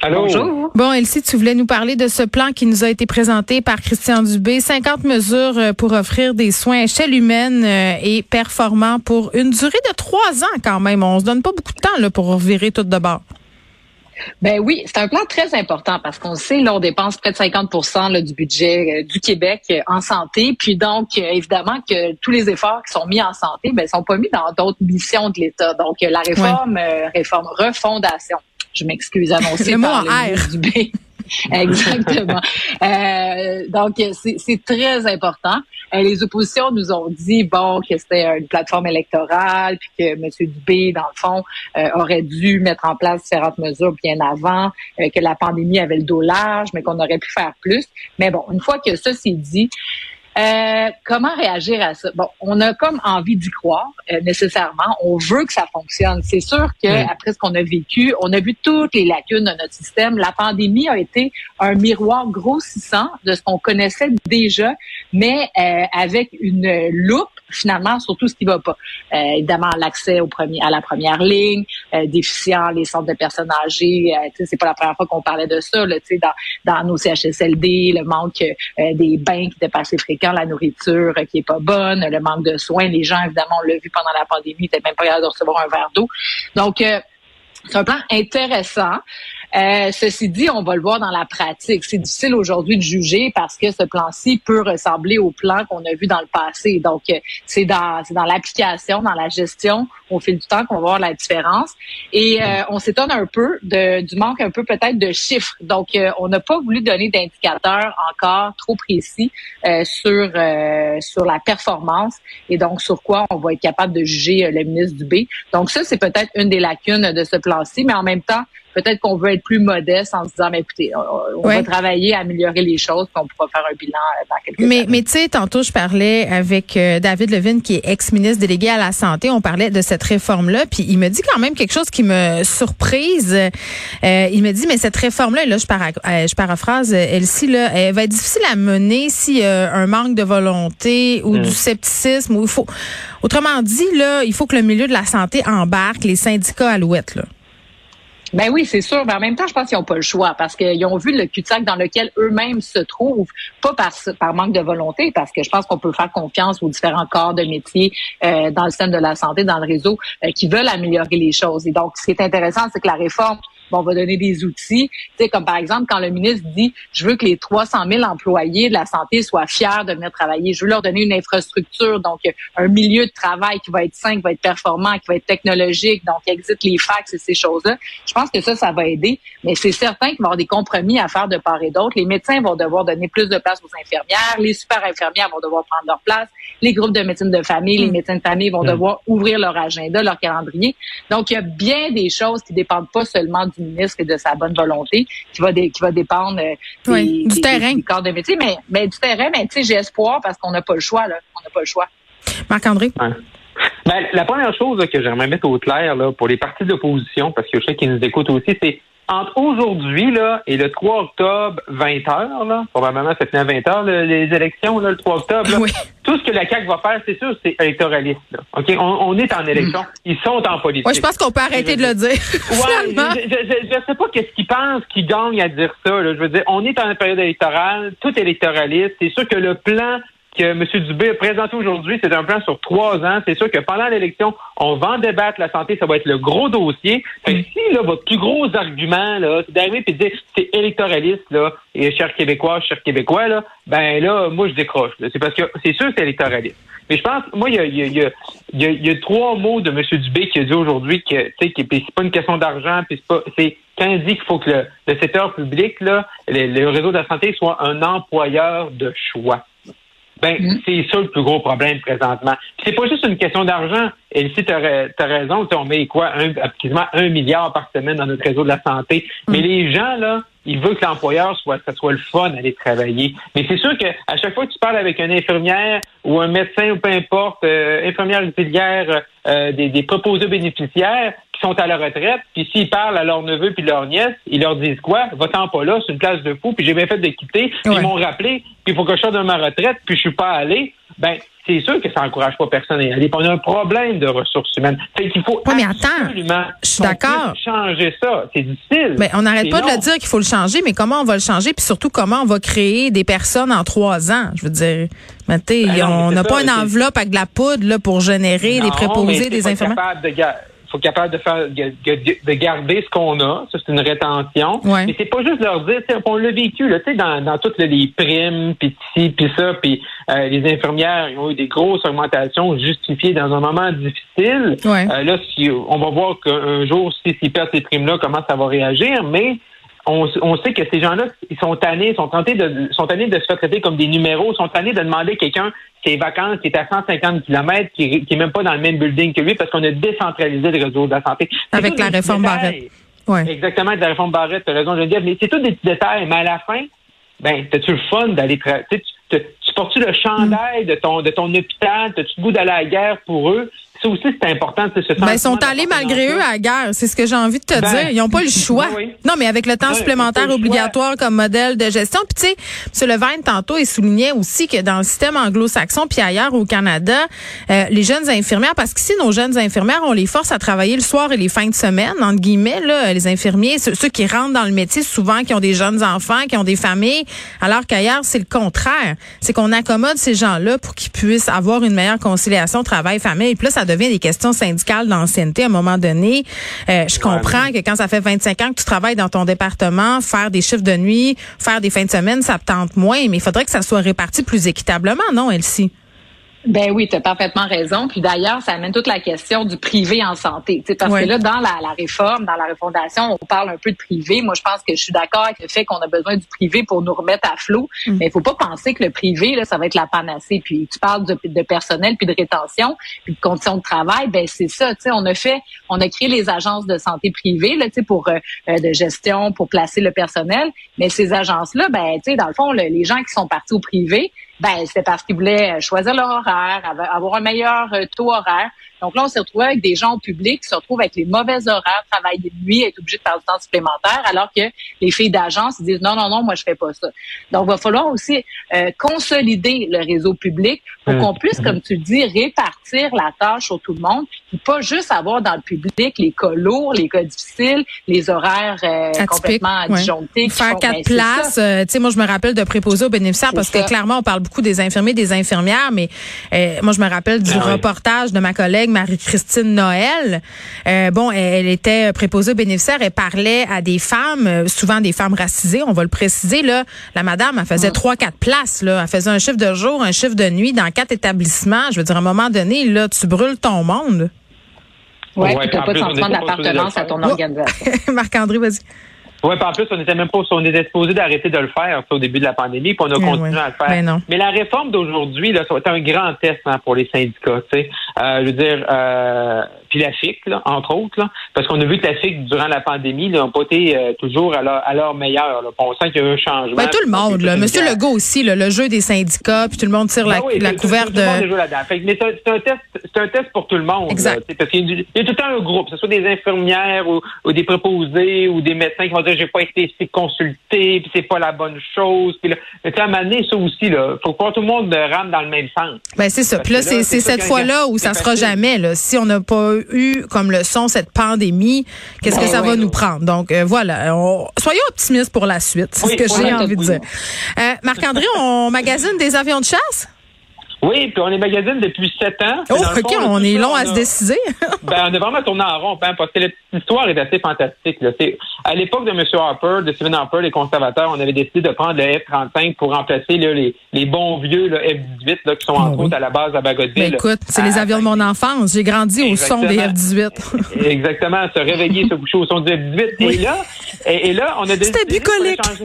Allô? Bonjour. Bon, Elsie, tu voulais nous parler de ce plan qui nous a été présenté par Christian Dubé. 50 mesures euh, pour offrir des soins à échelle humaine euh, et performants pour une durée de trois ans quand même. On se donne pas beaucoup de temps là, pour virer tout de bord. Ben oui, c'est un plan très important parce qu'on sait, là, on dépense près de 50 là, du budget euh, du Québec euh, en santé. Puis donc, euh, évidemment que tous les efforts qui sont mis en santé, ben, sont pas mis dans d'autres missions de l'État. Donc, euh, la réforme, euh, réforme refondation. Je m'excuse annoncée Le mot par en le R. ministre Dubé. Exactement. Euh, donc, c'est c'est très important. Euh, les oppositions nous ont dit, bon, que c'était une plateforme électorale, puis que M. Dubé, dans le fond, euh, aurait dû mettre en place différentes mesures bien avant, euh, que la pandémie avait le dos large, mais qu'on aurait pu faire plus. Mais bon, une fois que ça c'est dit, euh, comment réagir à ça? Bon, on a comme envie d'y croire euh, nécessairement. On veut que ça fonctionne. C'est sûr que Mm. après ce qu'on a vécu, on a vu toutes les lacunes de notre système. La pandémie a été un miroir grossissant de ce qu'on connaissait déjà, mais euh, avec une loupe finalement sur tout ce qui va pas. Euh, évidemment, l'accès au premier, à la première ligne, euh, déficient les centres de personnes âgées. Euh, c'est pas la première fois qu'on parlait de ça. Là, tu sais, dans, dans nos CHSLD, le manque euh, des bains qui étaient pas assez la nourriture qui est pas bonne, le manque de soins. Les gens, évidemment, on l'a vu pendant la pandémie, n'étaient même pas capables de recevoir un verre d'eau. Donc, euh, c'est un plan intéressant. Euh, ceci dit, on va le voir dans la pratique. C'est difficile aujourd'hui de juger parce que ce plan-ci peut ressembler au plan qu'on a vu dans le passé. Donc, euh, c'est dans, dans l'application, dans la gestion, au fil du temps qu'on va voir la différence. Et euh, on s'étonne un peu de, du manque un peu peut-être de chiffres. Donc, euh, on n'a pas voulu donner d'indicateurs encore trop précis euh, sur euh, sur la performance et donc sur quoi on va être capable de juger le ministre Dubé. Donc ça, c'est peut-être une des lacunes de ce plan-ci, mais en même temps, peut-être qu'on veut être plus modeste en se disant, mais écoutez, on, on Ouais. va travailler à améliorer les choses, puis on pourra faire un bilan euh, dans quelques Mais, années. mais tu sais, tantôt, je parlais avec euh, David Levine, qui est ex-ministre délégué à la Santé. On parlait de cette réforme-là. Puis il me dit quand même quelque chose qui me surprise. Euh, il me dit, mais cette réforme-là, là, je, para- euh, je paraphrase, euh, Elsie, là, elle va être difficile à mener s'il y a un manque de volonté ou du scepticisme. Ou il faut, autrement dit, là, il faut que le milieu de la santé embarque les syndicats alouettes. Là. Ben oui, c'est sûr. Mais en même temps, je pense qu'ils n'ont pas le choix parce qu'ils ont vu le cul-de-sac dans lequel eux-mêmes se trouvent, pas par, par manque de volonté, parce que je pense qu'on peut faire confiance aux différents corps de métier euh, dans le système de la santé, dans le réseau, euh, qui veulent améliorer les choses. Et donc, ce qui est intéressant, c'est que la réforme bon, on va donner des outils, tu sais, comme par exemple quand le ministre dit, je veux que les 300 000 employés de la santé soient fiers de venir travailler, je veux leur donner une infrastructure, donc un milieu de travail qui va être sain, qui va être performant, qui va être technologique, donc existe les fax et ces choses-là. Je pense que ça, ça va aider, mais c'est certain qu'il va y avoir des compromis à faire de part et d'autre. Les médecins vont devoir donner plus de place aux infirmières, les super infirmières vont devoir prendre leur place, les groupes de médecine de famille, les médecins de famille vont devoir ouvrir leur agenda, leur calendrier. Donc, il y a bien des choses qui dépendent pas seulement du ministre et de sa bonne volonté, qui va, dé- qui va dépendre euh, des, Oui, du des- terrain. des corps de métier, mais, mais du terrain, mais tu sais, j'ai espoir parce qu'on n'a pas le choix, là. On n'a pas le choix. Marc-André? Ben, la première chose là, que j'aimerais mettre au clair là, pour les partis d'opposition, parce que je sais qu'ils nous écoutent aussi, c'est entre aujourd'hui là, et le 3 octobre, 20 heures, là, probablement ça finit à 20 heures, là, les élections, là, le 3 octobre, là, Oui. tout ce que la CAQ va faire, c'est sûr, c'est électoraliste. Là. OK? On, on est en élection. Ils sont en politique. Ouais, je pense qu'on peut arrêter de le dire. Ouais, je, je, je, je sais pas qu'est-ce qu'ils pensent qu'ils gagnent à dire ça. Là. Je veux dire, on est en période électorale, tout électoraliste. C'est sûr que le plan que M. Dubé a présenté aujourd'hui, c'est un plan sur trois ans. C'est sûr que pendant l'élection, on va en débattre la santé, ça va être le gros dossier. Fait que si là, votre plus gros argument, là, c'est d'arriver et de dire c'est électoraliste, là, et chers Québécois, chers Québécois, là, ben là, moi je décroche. C'est parce que c'est sûr que c'est électoraliste. Mais je pense, moi, il y a, y a, y a, y trois mots de M. Dubé qui a dit aujourd'hui que, tu sais, que c'est pas une question d'argent, puis c'est pas, c'est quand il dit qu'il faut que le, le secteur public, là, le, le réseau de la santé soit un employeur de choix. Ben, c'est ça le plus gros problème présentement. C'est pas juste une question d'argent. Et si tu as, raison, tu sais, on met quoi, un, quasiment un milliard par semaine dans notre réseau de la santé. Mais les gens, là, il veut que l'employeur soit, ça soit le fun d'aller travailler. Mais c'est sûr que à chaque fois que tu parles avec une infirmière ou un médecin ou peu importe, euh, infirmière auxiliaire, euh, des, des proposés bénéficiaires sont à la retraite, puis s'ils parlent à leurs neveux puis leurs nièces, ils leur disent quoi? Va-t'en pas là, c'est une place de fou, puis j'ai bien fait de quitter, puis Ouais. ils m'ont rappelé, puis il faut que je sorte de ma retraite, puis je suis pas allé. Ben, c'est sûr que ça encourage pas personne à y aller. On a un problème de ressources humaines. Fait qu'il faut Ouais, mais attends, absolument je suis d'accord. changer ça. C'est difficile. Ben, on n'arrête pas de le dire qu'il faut le changer, mais comment on va le changer, puis surtout comment on va créer des personnes en trois ans? Je veux dire, mais tu sais, Ben on mais n'a pas une enveloppe avec de la poudre là, pour générer Non, des préposés, mais des faut faut être capable de faire de, de- de garder ce qu'on a, ça c'est une rétention. Ouais. Mais c'est pas juste leur dire, on l'a vécu là, tu sais, dans, dans toutes les primes, puis ci, puis ça, puis euh, les infirmières ils ont eu des grosses augmentations justifiées dans un moment difficile. Ouais. Euh, là, si on va voir qu'un jour, si s'ils perdent ces primes-là, comment ça va réagir, mais on, on sait que ces gens-là, ils sont tannés, sont tentés de, sont tannés de se faire traiter comme des numéros, sont tannés de demander à quelqu'un ses vacances qui est à 150 km, qui, qui est même pas dans le même building que lui, parce qu'on a décentralisé le réseau de la santé. Avec la réforme. Barrette. Ouais. Exactement, avec la réforme Barrette, tu as raison, Geneviève, mais c'est tous des petits détails, mais à la fin, ben, t'as-tu le fun d'aller tu- tu portes-tu le chandail de ton de ton hôpital, t'as-tu le goût d'aller à la guerre pour eux? Ça aussi, c'est important, ce Ben, ils sont allés malgré eux à la guerre. C'est ce que j'ai envie de te Ben, dire. Ils n'ont pas le choix. oui, oui. Non, mais avec le temps supplémentaire le obligatoire comme modèle de gestion. Puis tu sais, M. Levine, tantôt, il soulignait aussi que dans le système anglo-saxon, puis ailleurs au Canada, euh, les jeunes infirmières, parce qu'ici, nos jeunes infirmières, on les force à travailler le soir et les fins de semaine, entre guillemets, là, les infirmiers, ceux, ceux qui rentrent dans le métier, souvent, qui ont des jeunes enfants, qui ont des familles, alors qu'ailleurs, c'est le contraire. C'est qu'on accommode ces gens-là pour qu'ils puissent avoir une meilleure conciliation travail-famille. Et puis là, ça devient des questions syndicales d'ancienneté à un moment donné. Euh, je comprends que quand ça fait 25 ans que tu travailles dans ton département, faire des chiffres de nuit, faire des fins de semaine, ça te tente moins, mais il faudrait que ça soit réparti plus équitablement, non, Elsie? Ben oui, tu as parfaitement raison. Puis d'ailleurs, ça amène toute la question du privé en santé. Parce Oui. que là, dans la, la réforme, dans la refondation, on parle un peu de privé. Moi, je pense que je suis d'accord avec le fait qu'on a besoin du privé pour nous remettre à flot. Mm. Mais il faut pas penser que le privé, là, ça va être la panacée. Puis tu parles de, de personnel, puis de rétention, puis de conditions de travail. Ben c'est ça. Tu sais, on a fait, on a créé les agences de santé privées, là, pour euh, euh, de gestion, pour placer le personnel. Mais ces agences-là, ben, dans le fond, le- les gens qui sont partis au privé, ben, c'est parce qu'ils voulaient choisir leur horaire, avoir un meilleur euh, taux horaire. Donc là, on s'est retrouvé avec des gens au public qui se retrouvent avec les mauvais horaires, travaillent de nuit, être obligés de faire du temps supplémentaire, alors que les filles d'agence disent non, non, non, moi je fais pas ça. Donc, il va falloir aussi euh, consolider le réseau public pour Hum. qu'on puisse, comme tu le dis, répartir la tâche sur tout le monde, puis pas juste avoir dans le public les cas lourds, les cas difficiles, les horaires euh, complètement ouais. disjonctés. qui Faire font- quatre ben, places. euh, tu sais, moi, je me rappelle de préposer aux bénéficiaires parce que clairement, on parle beaucoup des infirmiers, des infirmières, mais euh, moi, je me rappelle du Ah oui. reportage de ma collègue Marie-Christine Noël. Euh, bon, elle, elle était préposée aux bénéficiaires. Elle parlait à des femmes, euh, souvent des femmes racisées, on va le préciser. Là, la madame, elle faisait trois, quatre places. Là, elle faisait un chiffre de jour, un chiffre de nuit dans quatre établissements. Je veux dire, à un moment donné, là, tu brûles ton monde. Ouais, Ouais, puis t'as en pas de sentiment d'appartenance à ton faire. organisation. Marc-André, vas-y. Oui, en plus, on était même pas, on était supposé d'arrêter de le faire ça, au début de la pandémie, puis on a Ben continué oui. à le faire. Ben non. Mais la réforme d'aujourd'hui, là, ça va être un grand test hein, pour les syndicats, tu sais. Euh, je veux dire, euh, puis la FIC, là, entre autres, là, parce qu'on a vu que la FIC, durant la pandémie, n'ont pas été euh, toujours à leur, à leur meilleur. Là. On sent qu'il y a eu un changement. Ben, tout le monde, là. Monsieur. Legault aussi, là, le jeu des syndicats, puis tout le monde tire la, Ben oui, la tout- couverte le monde là-dedans. Mais c'est un test, c'est un test pour tout le monde. Exact. là, parce qu'il y y a tout le temps un groupe, que ce soit des infirmières ou, ou des préposés ou des médecins qui vont dire j'ai pas été consulté, puis c'est pas la bonne chose. Puis là, mais à un moment donné, ça aussi, là, faut pas que tout le monde rame dans le même sens. Ben c'est ça. Puis là, c'est cette fois-là où ça sera jamais. Là. Si on n'a pas eu comme leçon cette pandémie, qu'est-ce que Ben ça va ouais. nous prendre? Donc euh, voilà, on- soyons optimistes pour la suite. C'est Oui, ce que j'ai envie de dire. Euh, Marc-André, on magasine des avions de chasse? Oui, puis on est magazine depuis sept ans. Oh, OK, fond, on est long on à se décider. Ben, on est vraiment tourné en rond, hein, parce que la petite histoire est assez fantastique. Là. C'est- À l'époque de M. Harper, de Stephen Harper, les conservateurs, on avait décidé de prendre le F-35 pour remplacer là, les, les bons vieux là, F-18 là, qui sont Ah entre oui. autres à la base à Bagotville. Ben écoute, c'est les avions de mon enfance. J'ai grandi au son des Exactement. F-18. Exactement, se réveiller, se coucher au son du F-18. Oui. Et là, et, et là, on a décidé C'était bucolique. changer-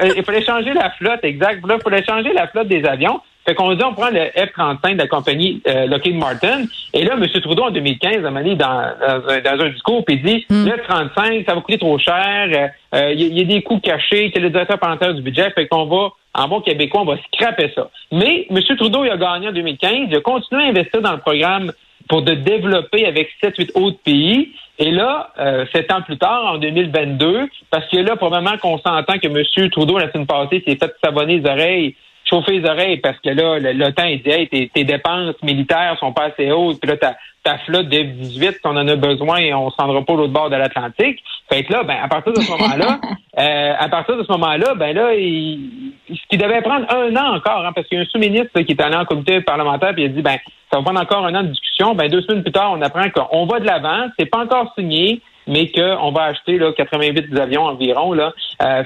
euh, Il fallait changer la flotte, exact. Là, il fallait changer la flotte des avions. Fait qu'on dit, on prend le F-35 de la compagnie euh, Lockheed Martin. Et là, M. Trudeau, en 2015, a mené dans, dans, un, dans un discours, puis dit, Mm. le F-35, ça va coûter trop cher. euh, euh, Il y, a- il y a des coûts cachés. C'est le directeur parlementaire du budget. Fait qu'on va, en bon québécois, on va scraper ça. Mais M. Trudeau, il a gagné en 2015. Il a continué à investir dans le programme pour de développer avec 7-8 autres pays. Et là, euh, sept ans plus tard, en 2022, parce que là, probablement qu'on s'entend que M. Trudeau, la semaine passée, s'est fait savonner les oreilles, chauffer les oreilles, parce que là, l'OTAN, il dit, hey, tes, tes dépenses militaires sont pas assez hautes, puis là, ta, ta flotte des 18 on en a besoin et on s'en rendra pas l'autre bord de l'Atlantique. Fait que là, ben, à partir de ce moment-là, euh, à partir de ce moment-là, ben là, il, ce qui devait prendre un an encore, hein, parce qu'il y a un sous-ministre qui est allé en comité parlementaire puis il a dit, ben, ça va prendre encore un an de discussion. Ben, deux semaines plus tard, on apprend qu'on va de l'avant, c'est pas encore signé, mais qu'on va acheter là, 88 avions environ. Euh,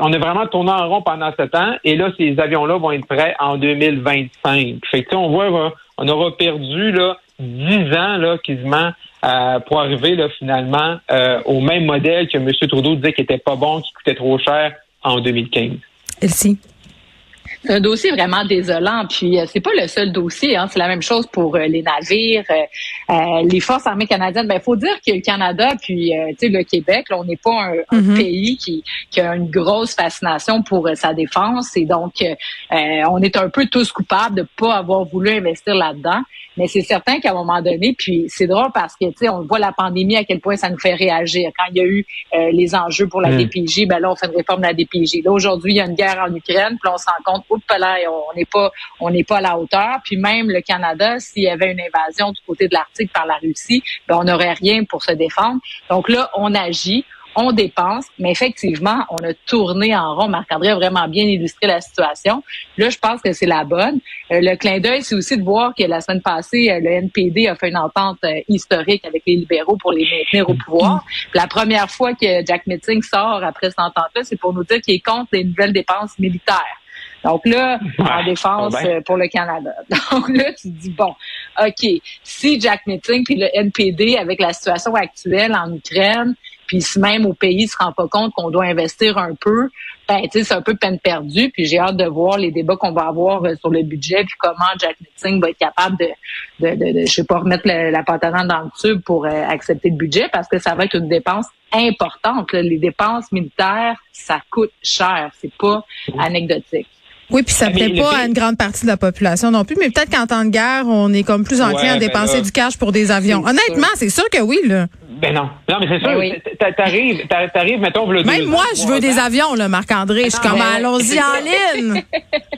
on a vraiment tourné en rond pendant ce temps, et là, ces avions-là vont être prêts en 2025. Fait on voit, on aura perdu là, 10 ans quasiment euh, pour arriver finalement euh, au même modèle que M. Trudeau disait qui était pas bon, qui coûtait trop cher en 2015. Elsie? C'est un dossier vraiment désolant. Puis euh, c'est pas le seul dossier. Hein. C'est la même chose pour euh, les navires, euh, euh, les forces armées canadiennes. Ben faut dire que le Canada puis euh, tu sais le Québec, là, on n'est pas un, un Mhm. pays qui, qui a une grosse fascination pour sa défense. Et donc on est un peu tous coupables de pas avoir voulu investir là-dedans. Mais c'est certain qu'à un moment donné, puis c'est drôle parce que tu sais on voit la pandémie à quel point ça nous fait réagir. Quand il y a eu euh, les enjeux pour la Mm. DPJ, ben là on fait une réforme de la DPJ. Là aujourd'hui il y a une guerre en Ukraine, puis on se rend compte, on n'est pas on n'est pas à la hauteur. Puis même le Canada, s'il y avait une invasion du côté de l'Arctique par la Russie, ben on n'aurait rien pour se défendre. Donc là on agit. On dépense, mais effectivement, on a tourné en rond. Marc-André a vraiment bien illustré la situation. Là, je pense que c'est la bonne. Euh, le clin d'œil, c'est aussi de voir que la semaine passée, euh, le NPD a fait une entente euh, historique avec les libéraux pour les maintenir au pouvoir. La première fois que Jack Metzing sort après cette entente-là, c'est pour nous dire qu'il est contre les nouvelles dépenses militaires. Donc là, en défense ça va bien. euh, pour le Canada. Donc là, tu te dis, bon, OK, si Jack Metzing puis le NPD, avec la situation actuelle en Ukraine, puis si même au pays se rend pas compte qu'on doit investir un peu, ben, tu sais, c'est un peu peine perdue. Puis j'ai hâte de voir les débats qu'on va avoir euh, sur le budget, puis comment Jack Metzing va être capable de, de, de, de je sais pas, remettre le- la patate dans le tube pour euh, accepter le budget, parce que ça va être une dépense importante. là. Les dépenses militaires, ça coûte cher. C'est pas anecdotique. Oui, puis ça Ah, mais plaît pas à une grande partie de la population non plus, mais peut-être qu'en temps de guerre, on est comme plus enclin Ouais, à ben dépenser là- du cash pour des avions. Honnêtement, c'est sûr que oui, là. Ben non. Non, mais c'est sûr, Ben oui. t'a- t'arrives, t'a- t'arrives, mettons, v'là Même deux moi, je veux des avions, là, Marc-André. Je suis comme, mais- allons-y en ligne.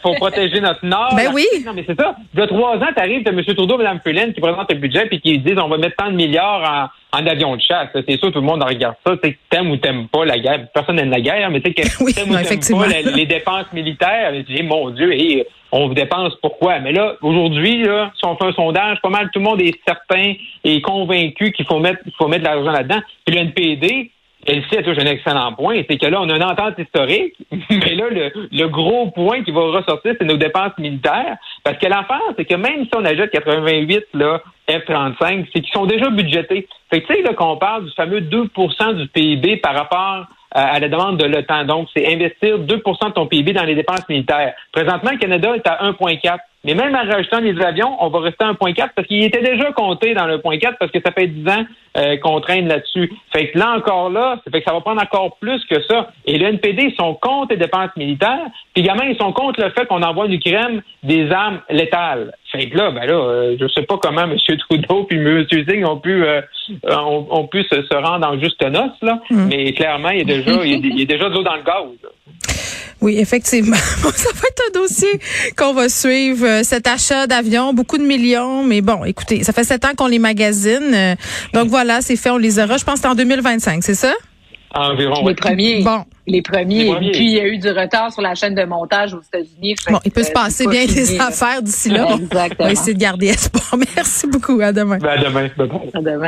pour protéger notre nord. Ben oui. Non, mais c'est ça. Il y a trois ans, t'arrives, t'as M. Trudeau, Mme Fullen qui présente le budget puis qui disent on va mettre tant de milliards en, en avions de chasse. C'est sûr, tout le monde regarde ça. Tu sais, t'aimes ou t'aimes pas la guerre. Personne n'aime la guerre, mais tu sais que Oui, t'aimes ou t'aimes pas les dépenses militaires. Tu dis, mon Dieu, et on dépense pourquoi? Mais là, aujourd'hui, là, si on fait un sondage, pas mal tout le monde est certain et convaincu qu'il faut mettre, faut mettre de l'argent là-dedans. Puis le NPD, elle sait, touche un excellent point, c'est que là, on a une entente historique, mais là, le, le gros point qui va ressortir, c'est nos dépenses militaires. Parce que l'affaire, c'est que même si on ajoute 88 là, F-35, c'est qu'ils sont déjà budgétés. Fait que tu sais, là, qu'on parle du fameux 2% du PIB par rapport à la demande de l'OTAN. Donc, c'est investir 2% de ton PIB dans les dépenses militaires. Présentement, le Canada est à 1,4. Mais même en rajoutant les avions, on va rester à 1,4 parce qu'il était déjà compté dans le 1,4 parce que ça fait 10 ans euh, qu'on traîne là-dessus. Fait que là encore là, ça fait que ça va prendre encore plus que ça. Et le NPD, ils sont contre les dépenses militaires, puis également, ils sont contre le fait qu'on envoie en Ukraine des armes létales. Fait que là, ben là, euh, je sais pas comment M. Trudeau puis M. Singh ont pu euh, euh, ont, ont pu se, se rendre en juste noce, là. Mais clairement, il y a déjà il a déjà de l'eau dans le gaz. là. Oui, effectivement. Ça va être un dossier qu'on va suivre. euh, Cet achat d'avions, beaucoup de millions, mais bon, écoutez, ça fait sept ans qu'on les magasine. euh, Donc voilà, c'est fait, on les aura. Je pense que c'est en 2025, c'est ça? Environ. Les premiers. Bon. Les premiers. Les premiers. Puis il y a eu du retard sur la chaîne de montage aux États-Unis. Bon, il peut se euh, passer bien des affaires d'ici là. Bon, on Exactement. va essayer de garder espoir. Merci beaucoup. À demain. Ben, à demain. À demain.